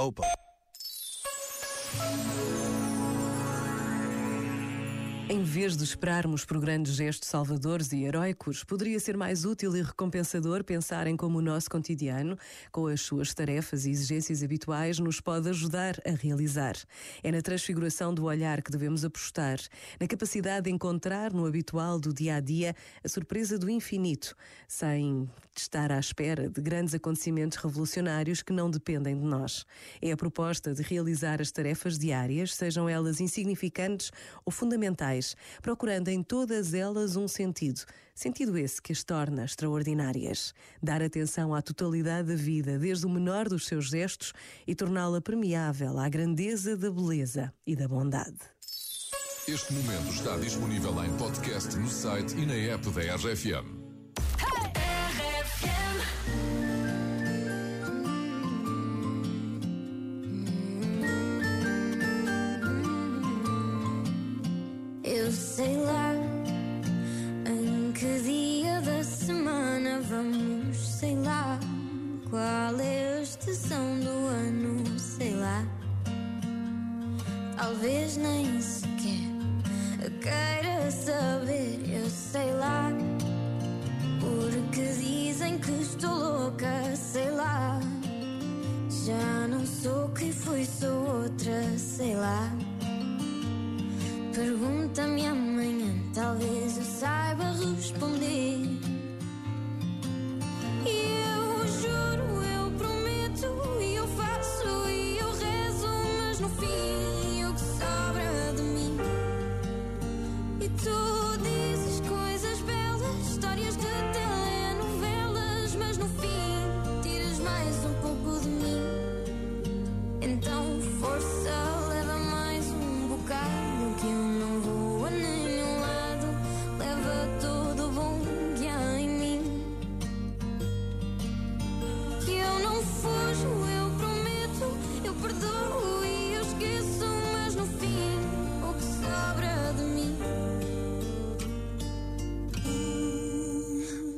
Opel. Em vez de esperarmos por grandes gestos salvadores e heróicos, poderia ser mais útil e recompensador pensar em como o nosso cotidiano, com as suas tarefas e exigências habituais, nos pode ajudar a realizar. É na transfiguração do olhar que devemos apostar, na capacidade de encontrar no habitual do dia a dia a surpresa do infinito, sem estar à espera de grandes acontecimentos revolucionários que não dependem de nós. É a proposta de realizar as tarefas diárias, sejam elas insignificantes ou fundamentais procurando em todas elas um sentido. Sentido esse que as torna extraordinárias. Dar atenção à totalidade da vida, desde o menor dos seus gestos, e torná-la permeável à grandeza da beleza e da bondade. Este momento está disponível em podcast no site e na app da RFM. Sei lá em que dia da semana vamos, sei lá qual é a estação do ano, sei lá. Talvez nem sequer queira saber, eu sei lá. Porque dizem que estou louca, sei lá. Já não sou quem fui, sou outra, sei lá. Pergunta-me amanhã, talvez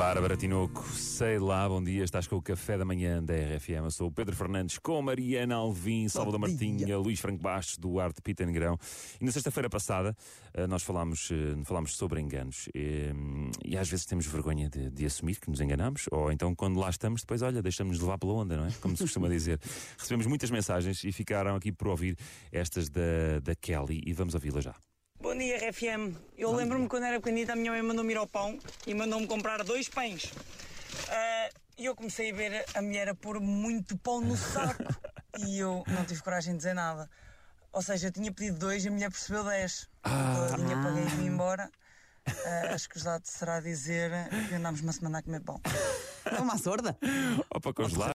Bárbara Tinoco, sei lá, bom dia, estás com o café da manhã da RFM. Eu sou o Pedro Fernandes com Mariana Alvim, Salvador Martinha, Luís Franco Bastos, Duarte Pita Negrão. E na sexta-feira passada eh, nós falámos, eh, falámos sobre enganos. E, e às vezes temos vergonha de, de assumir que nos enganamos, ou então quando lá estamos, depois, olha, deixamos-nos levar pela onda, não é? Como se costuma dizer. Recebemos muitas mensagens e ficaram aqui por ouvir estas da, da Kelly e vamos ouvi-la já. Bom dia, RFM. Eu lembro-me quando era pequenita, a minha mãe mandou-me ir ao pão e mandou-me comprar dois pães. Ah, E eu comecei a ver a mulher a pôr muito pão no saco e eu não tive coragem de dizer nada. Ou seja, eu tinha pedido dois e a mulher percebeu dez. Ah. Eu paguei e vim embora. Ah, acho que usado será dizer que andámos uma semana a comer pão. É uma sorda. Opa, congelar.